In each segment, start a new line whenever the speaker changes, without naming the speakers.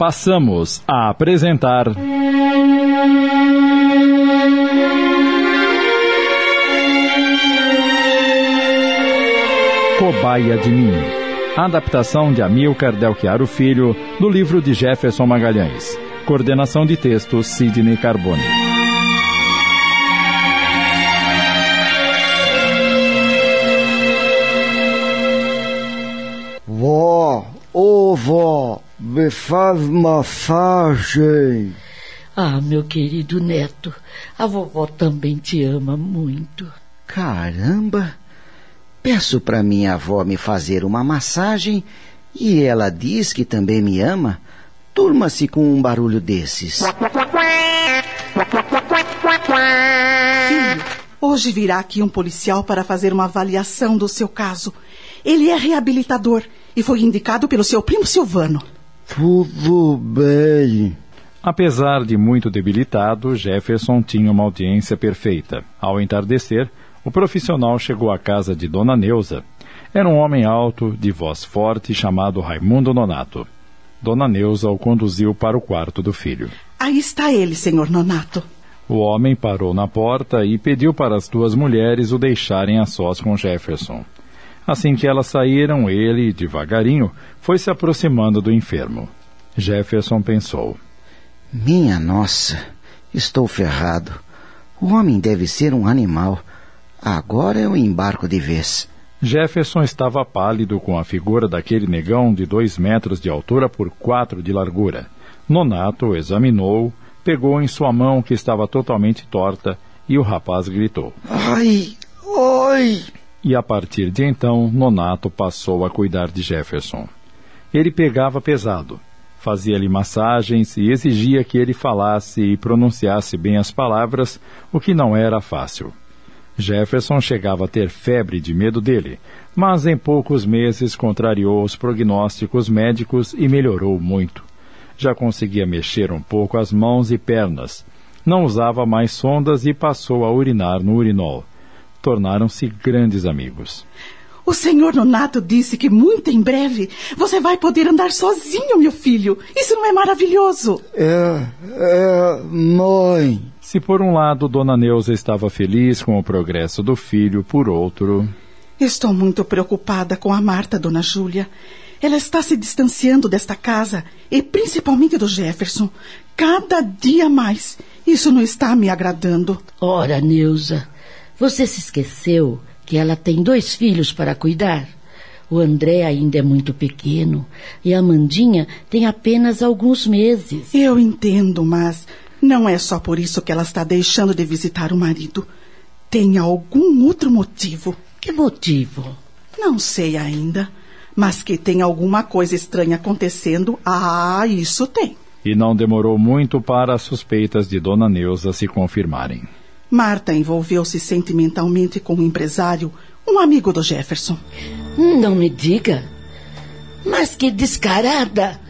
passamos a apresentar. Cobaia de mim. Adaptação de Amilcar Delchiaro Filho, do livro de Jefferson Magalhães. Coordenação de texto Sidney Carbone.
Vó, ô vó, me faz massagem.
Ah, meu querido neto, a vovó também te ama muito.
Caramba! Peço para minha avó me fazer uma massagem e ela diz que também me ama. Turma-se com um barulho desses.
Filho, hoje virá aqui um policial para fazer uma avaliação do seu caso. Ele é reabilitador e foi indicado pelo seu primo Silvano.
Tudo bem.
Apesar de muito debilitado, Jefferson tinha uma audiência perfeita. Ao entardecer, o profissional chegou à casa de Dona Neuza. Era um homem alto, de voz forte, chamado Raimundo Nonato. Dona Neuza o conduziu para o quarto do filho.
Aí está ele, senhor Nonato.
O homem parou na porta e pediu para as duas mulheres o deixarem a sós com Jefferson. Assim que elas saíram, ele, devagarinho, foi se aproximando do enfermo. Jefferson pensou:
Minha nossa, estou ferrado. O homem deve ser um animal. Agora eu embarco de vez.
Jefferson estava pálido com a figura daquele negão de dois metros de altura por quatro de largura. Nonato examinou, pegou em sua mão que estava totalmente torta e o rapaz gritou.
Ai, ai!
E a partir de então, Nonato passou a cuidar de Jefferson. Ele pegava pesado, fazia-lhe massagens e exigia que ele falasse e pronunciasse bem as palavras, o que não era fácil. Jefferson chegava a ter febre de medo dele, mas em poucos meses contrariou os prognósticos médicos e melhorou muito. Já conseguia mexer um pouco as mãos e pernas. Não usava mais sondas e passou a urinar no urinol. Tornaram-se grandes amigos.
O senhor Nonato disse que muito em breve você vai poder andar sozinho, meu filho. Isso não é maravilhoso?
É, é, mãe.
Se por um lado Dona Neuza estava feliz com o progresso do filho, por outro.
Estou muito preocupada com a Marta, Dona Júlia. Ela está se distanciando desta casa e principalmente do Jefferson. Cada dia mais. Isso não está me agradando.
Ora, Neuza, você se esqueceu que ela tem dois filhos para cuidar? O André ainda é muito pequeno e a Amandinha tem apenas alguns meses.
Eu entendo, mas não é só por isso que ela está deixando de visitar o marido. Tem algum outro motivo.
Que motivo?
Não sei ainda. Mas que tem alguma coisa estranha acontecendo, ah, isso tem.
E não demorou muito para as suspeitas de Dona Neuza se confirmarem.
Marta envolveu-se sentimentalmente com um empresário, um amigo do Jefferson.
Não me diga. Mas que descarada!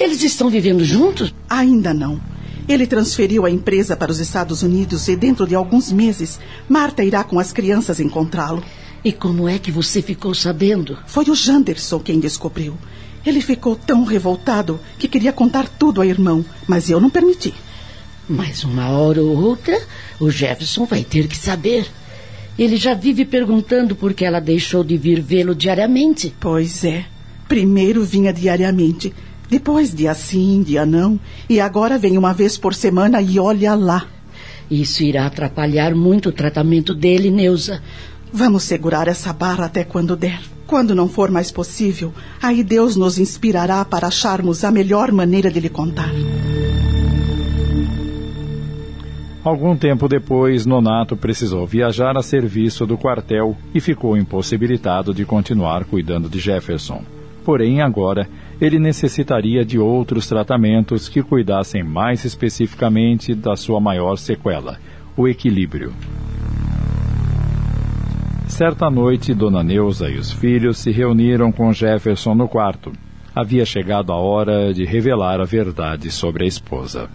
Eles estão vivendo juntos?
Ainda não. Ele transferiu a empresa para os Estados Unidos e dentro de alguns meses, Marta irá com as crianças encontrá-lo.
E como é que você ficou sabendo?
Foi o Janderson quem descobriu. Ele ficou tão revoltado que queria contar tudo ao irmão, mas eu não permiti.
Mas uma hora ou outra, o Jefferson vai ter que saber. Ele já vive perguntando por que ela deixou de vir vê-lo diariamente.
Pois é. Primeiro vinha diariamente, depois dia sim, dia não, e agora vem uma vez por semana e olha lá.
Isso irá atrapalhar muito o tratamento dele, Neuza.
Vamos segurar essa barra até quando der. Quando não for mais possível, aí Deus nos inspirará para acharmos a melhor maneira de lhe contar.
Algum tempo depois, Nonato precisou viajar a serviço do quartel e ficou impossibilitado de continuar cuidando de Jefferson. Porém, agora, ele necessitaria de outros tratamentos que cuidassem mais especificamente da sua maior sequela, o equilíbrio. Certa noite, Dona Neuza e os filhos se reuniram com Jefferson no quarto. Havia chegado a hora de revelar a verdade sobre a esposa.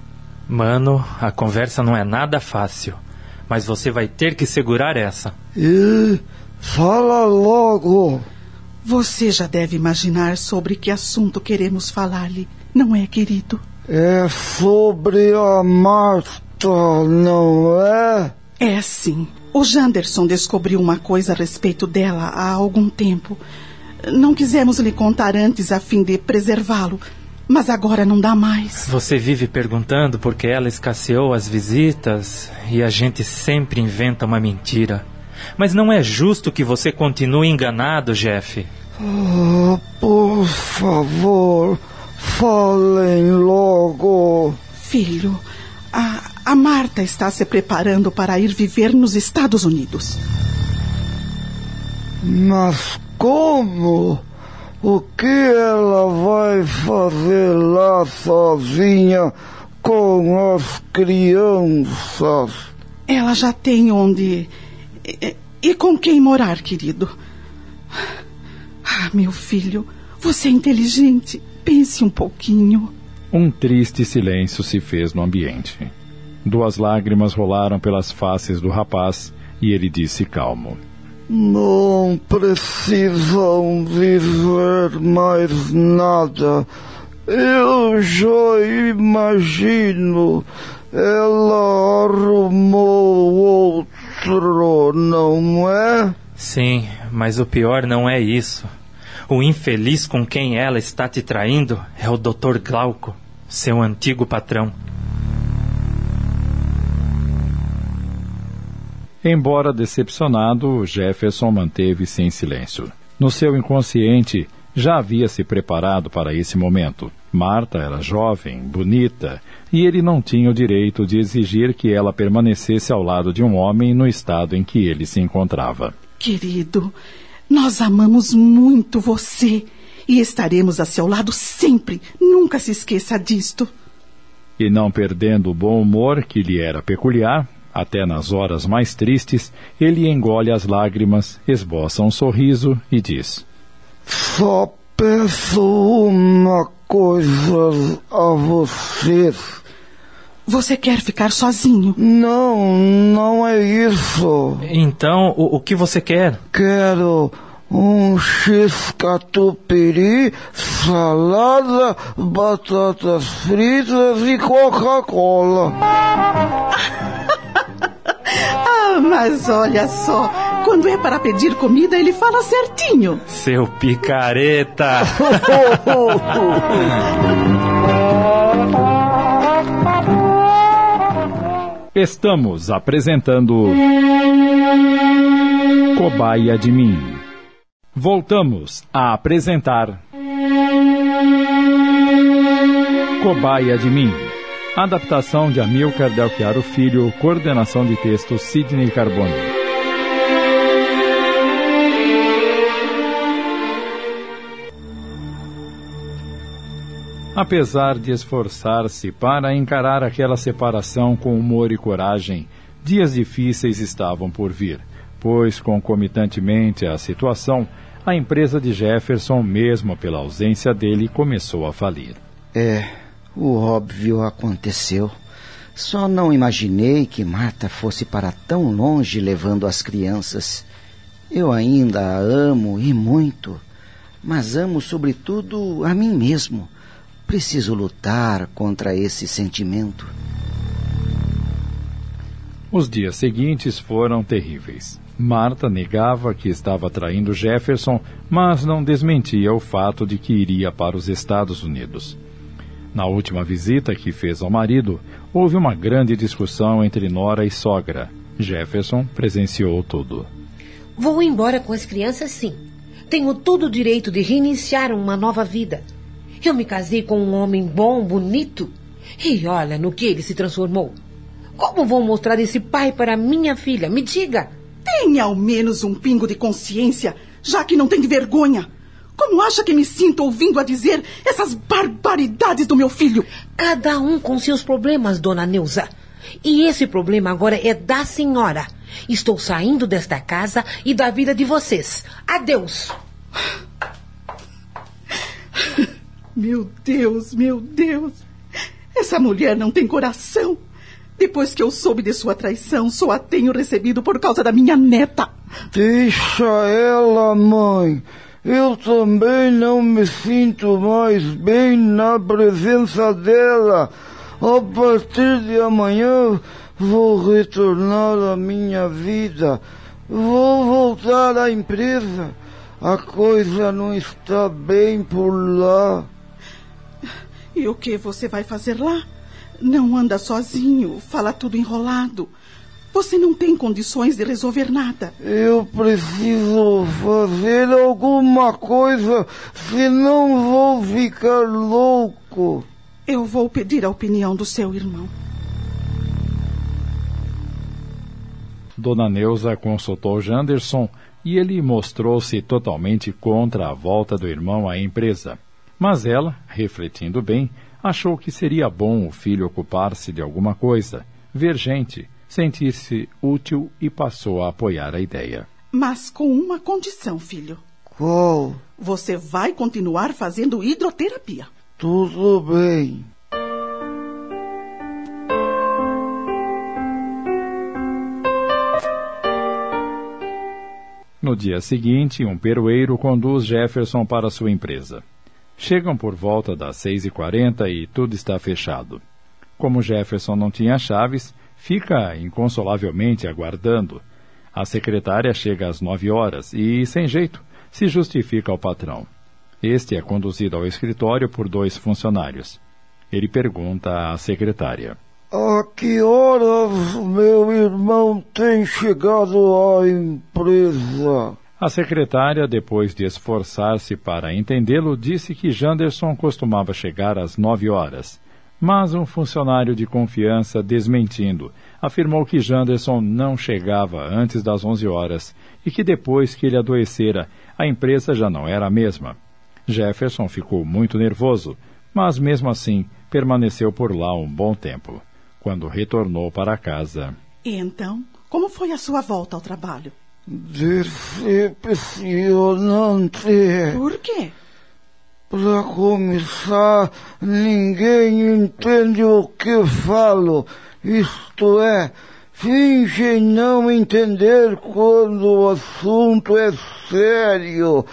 Mano, a conversa não é nada fácil. Mas você vai ter que segurar essa.
E fala logo.
Você já deve imaginar sobre que assunto queremos falar-lhe. não é, querido?
É sobre a Marta, não é?
É sim. O Janderson descobriu uma coisa a respeito dela há algum tempo. Não quisemos lhe contar antes a fim de preservá-lo, mas agora não dá mais.
Você vive perguntando por que ela escasseou as visitas e a gente sempre inventa uma mentira. Mas não é justo que você continue enganado, Jeff.
Ah, por favor, falem logo.
Filho, a, a Marta está se preparando para ir viver nos Estados Unidos.
Mas como? O que ela vai fazer lá sozinha com as crianças?
Ela já tem onde. E, e com quem morar, querido. Ah, meu filho, você é inteligente. Pense um pouquinho.
Um triste silêncio se fez no ambiente. Duas lágrimas rolaram pelas faces do rapaz e ele disse calmo:
Não precisam dizer mais nada. Eu já imagino. Ela arrumou outro, não é?
Sim, mas o pior não é isso. O infeliz com quem ela está te traindo é o Dr. Glauco, seu antigo patrão.
Embora decepcionado, Jefferson manteve-se em silêncio. No seu inconsciente, já havia se preparado para esse momento. Marta era jovem, bonita, e ele não tinha o direito de exigir que ela permanecesse ao lado de um homem no estado em que ele se encontrava.
Querido, nós amamos muito você e estaremos a seu lado sempre. Nunca se esqueça disto.
E não perdendo o bom humor que lhe era peculiar, até nas horas mais tristes, ele engole as lágrimas, esboça um sorriso e diz:
Só peço uma coisa a vocês.
Você quer ficar sozinho?
Não, não é isso.
Então, o, o que você quer?
Quero um x-catupiry, salada, batatas fritas e Coca-Cola.
Mas olha só, quando é para pedir comida, ele fala certinho.
Seu picareta!
Estamos apresentando Cobaia de Mim. Voltamos a apresentar Cobaia de Mim. Adaptação de Amilcar Delchiaro Filho, coordenação de texto Sidney Carbone. Apesar de esforçar-se para encarar aquela separação com humor e coragem, dias difíceis estavam por vir, pois, concomitantemente à situação, a empresa de Jefferson, mesmo pela ausência dele, começou a falir.
É, o óbvio aconteceu. Só não imaginei que Marta fosse para tão longe levando as crianças. Eu ainda a amo e muito, mas amo sobretudo a mim mesmo. Preciso lutar contra esse sentimento.
Os dias seguintes foram terríveis. Marta negava que estava traindo Jefferson, mas não desmentia o fato de que iria para os Estados Unidos. Na última visita que fez ao marido, houve uma grande discussão entre nora e sogra. Jefferson presenciou tudo.
Vou embora com as crianças, sim. Tenho todo o direito de reiniciar uma nova vida. Eu me casei com um homem bom, bonito. E olha no que ele se transformou. Como vou mostrar esse pai para minha filha? Me diga.
Tenha ao menos um pingo de consciência, já que não tem vergonha. Como acha que me sinto ouvindo a dizer essas barbaridades do meu filho?
Cada um com seus problemas, dona Neuza. E esse problema agora é da senhora. Estou saindo desta casa e da vida de vocês. Adeus.
Meu Deus, meu Deus. Essa mulher não tem coração. Depois que eu soube de sua traição, só a tenho recebido por causa da minha neta.
Deixa ela, mãe. Eu também não me sinto mais bem na presença dela. A partir de amanhã vou retornar à minha vida. Vou voltar à empresa. A coisa não está bem por lá.
E o que você vai fazer lá? Não anda sozinho, fala tudo enrolado. Você não tem condições de resolver nada.
Eu preciso fazer alguma coisa, senão vou ficar louco.
Eu vou pedir a opinião do seu irmão.
Dona Neuza consultou Janderson e ele mostrou-se totalmente contra a volta do irmão à empresa. Mas ela, refletindo bem, achou que seria bom o filho ocupar-se de alguma coisa, ver gente, sentir-se útil e passou a apoiar a ideia.
Mas com uma condição, filho.
Qual?
Você vai continuar fazendo hidroterapia.
Tudo bem.
No dia seguinte, um peroeiro conduz Jefferson para sua empresa. Chegam por volta das seis e quarenta e tudo está fechado. Como Jefferson não tinha chaves, fica inconsolavelmente aguardando. A secretária chega às nove horas e, sem jeito, se justifica ao patrão. Este é conduzido ao escritório por dois funcionários. Ele pergunta à secretária:
A que horas meu irmão tem chegado à empresa?
A secretária, depois de esforçar-se para entendê-lo, disse que Janderson costumava chegar às nove horas. Mas um funcionário de confiança, desmentindo, afirmou que Janderson não chegava antes das onze horas e que depois que ele adoecera, a empresa já não era a mesma. Jefferson ficou muito nervoso, mas mesmo assim permaneceu por lá um bom tempo. Quando retornou para casa.
E então, como foi a sua volta ao trabalho?
Decepcionante.
Por quê?
Para começar, ninguém entende o que falo. Isto é, fingem não entender quando o assunto é sério.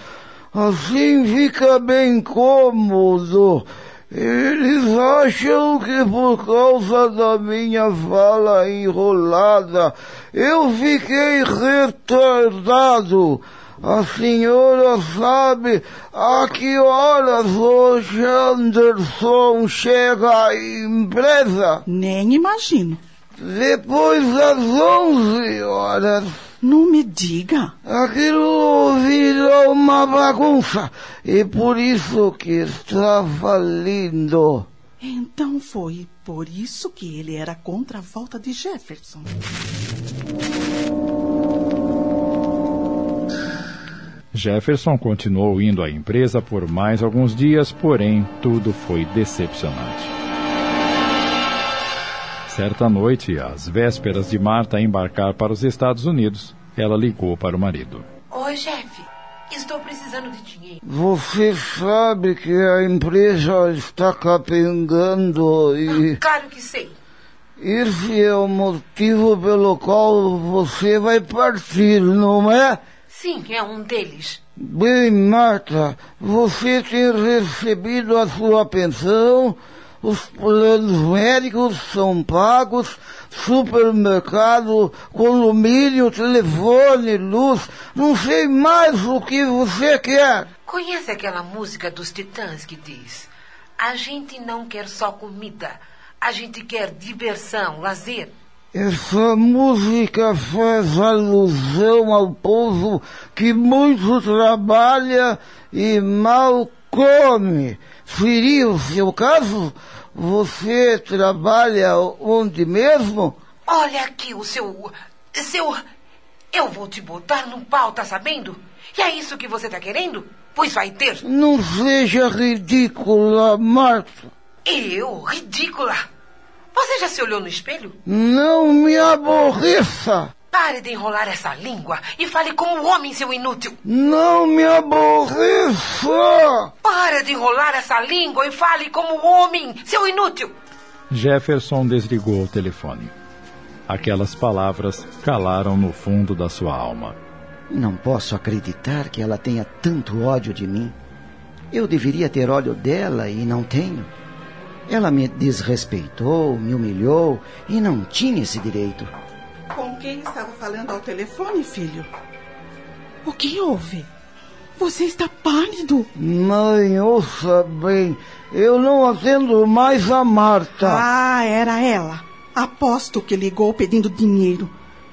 Assim fica bem cômodo. Eles acham que por causa da minha fala enrolada eu fiquei retardado. A senhora sabe a que horas o Janderson chega à empresa?
Nem imagino.
Depois das onze horas.
Não me diga.
Aquilo virou uma bagunça e por isso que está falindo.
Então foi por isso que ele era contra a volta de Jefferson.
Jefferson continuou indo à empresa por mais alguns dias, porém tudo foi decepcionante. Certa noite, às vésperas de Marta embarcar para os Estados Unidos, ela ligou para o marido.
Oi, chefe. Estou precisando de dinheiro.
Você sabe que a empresa está capengando e
Claro que sei.
esse é o motivo pelo qual você vai partir, não é?
Sim, é um deles.
Bem, Marta, você tem recebido a sua pensão, os planos médicos são pagos, supermercado, condomínio, telefone, luz, não sei mais o que você quer.
Conhece aquela música dos Titãs que diz: A gente não quer só comida, a gente quer diversão, lazer.
Essa música faz alusão ao povo que muito trabalha e mal come. Seria o seu caso? Você trabalha onde mesmo?
Olha aqui o seu. seu. Eu vou te botar no pau, tá sabendo? E é isso que você tá querendo? Pois vai ter.
Não seja ridícula, Marta.
Eu? Ridícula! Você já se olhou no espelho?
Não me aborreça.
Pare de enrolar essa língua e fale como homem, seu inútil.
Não me aborreça.
Para de enrolar essa língua e fale como homem, seu inútil.
Jefferson desligou o telefone. Aquelas palavras calaram no fundo da sua alma.
Não posso acreditar que ela tenha tanto ódio de mim. Eu deveria ter ódio dela e não tenho. Ela me desrespeitou, me humilhou e não tinha esse direito.
Quem estava falando ao telefone, filho? O que houve? Você está pálido.
Mãe, ouça bem. Eu não atendo mais a Marta.
Ah, era ela. Aposto que ligou pedindo dinheiro.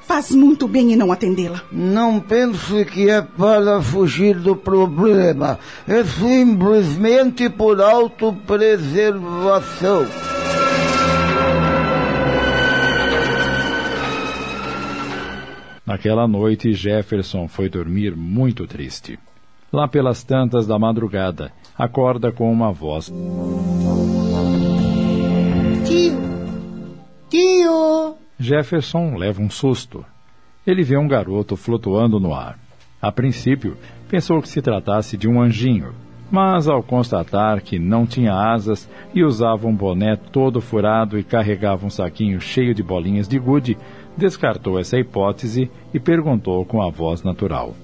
Faz muito bem em não atendê-la.
Não pense que é para fugir do problema. É simplesmente por autopreservação.
Naquela noite, Jefferson foi dormir muito triste. Lá pelas tantas da madrugada, acorda com uma voz.
Tio! Tio!
Jefferson leva um susto. Ele vê um garoto flutuando no ar. A princípio, pensou que se tratasse de um anjinho, mas ao constatar que não tinha asas e usava um boné todo furado e carregava um saquinho cheio de bolinhas de gude, descartou essa hipótese e perguntou com a voz natural: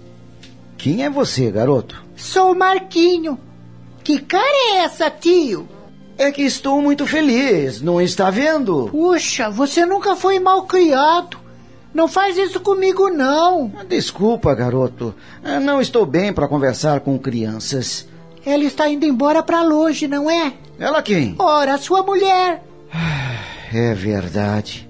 Quem é você, garoto?
Sou o Marquinho. Que cara é essa, tio?
É que estou muito feliz, não está vendo?
Puxa, você nunca foi mal criado. Não faz isso comigo, não.
Desculpa, garoto. Não estou bem para conversar com crianças.
Ela está indo embora para longe, não é?
Ela quem?
Ora, sua mulher.
É verdade.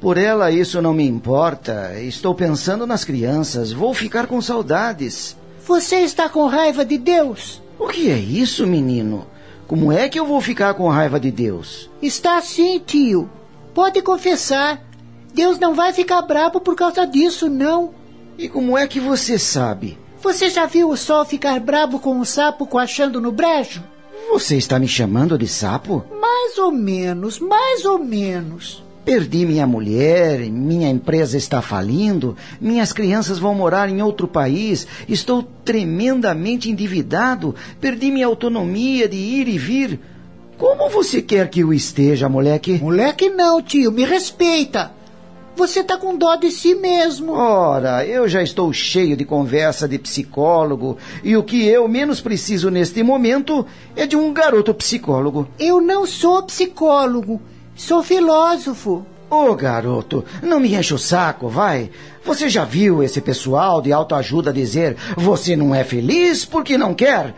Por ela isso não me importa. Estou pensando nas crianças. Vou ficar com saudades.
Você está com raiva de Deus?
O que é isso, menino? Como é que eu vou ficar com raiva de Deus?
Está sim, tio. Pode confessar. Deus não vai ficar bravo por causa disso, não.
E como é que você sabe?
Você já viu o sol ficar bravo com um sapo coachando no brejo?
Você está me chamando de sapo?
Mais ou menos, mais ou menos.
Perdi minha mulher, minha empresa está falindo, minhas crianças vão morar em outro país, estou tremendamente endividado, perdi minha autonomia de ir e vir. Como você quer que eu esteja, moleque?
Moleque não, tio, me respeita. Você tá com dó de si mesmo.
Ora, eu já estou cheio de conversa de psicólogo e o que eu menos preciso neste momento é de um garoto psicólogo.
Eu não sou psicólogo. Sou filósofo.
Ô, oh, garoto, não me enche o saco, vai. Você já viu esse pessoal de autoajuda dizer você não é feliz porque não quer?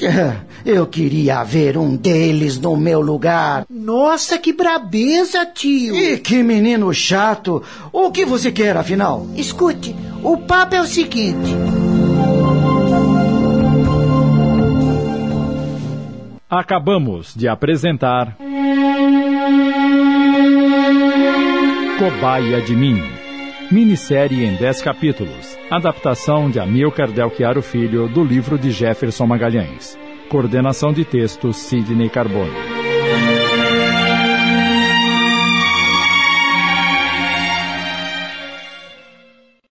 Eu queria ver um deles no meu lugar.
Nossa, que brabeza, tio.
E que menino chato. O que você quer, afinal?
Escute, o papo é o seguinte.
Acabamos de apresentar. Cobaia de Mim. Minissérie em 10 capítulos. Adaptação de Amilcar Delchiaro Filho do livro de Jefferson Magalhães. Coordenação de texto Sidney Carbone.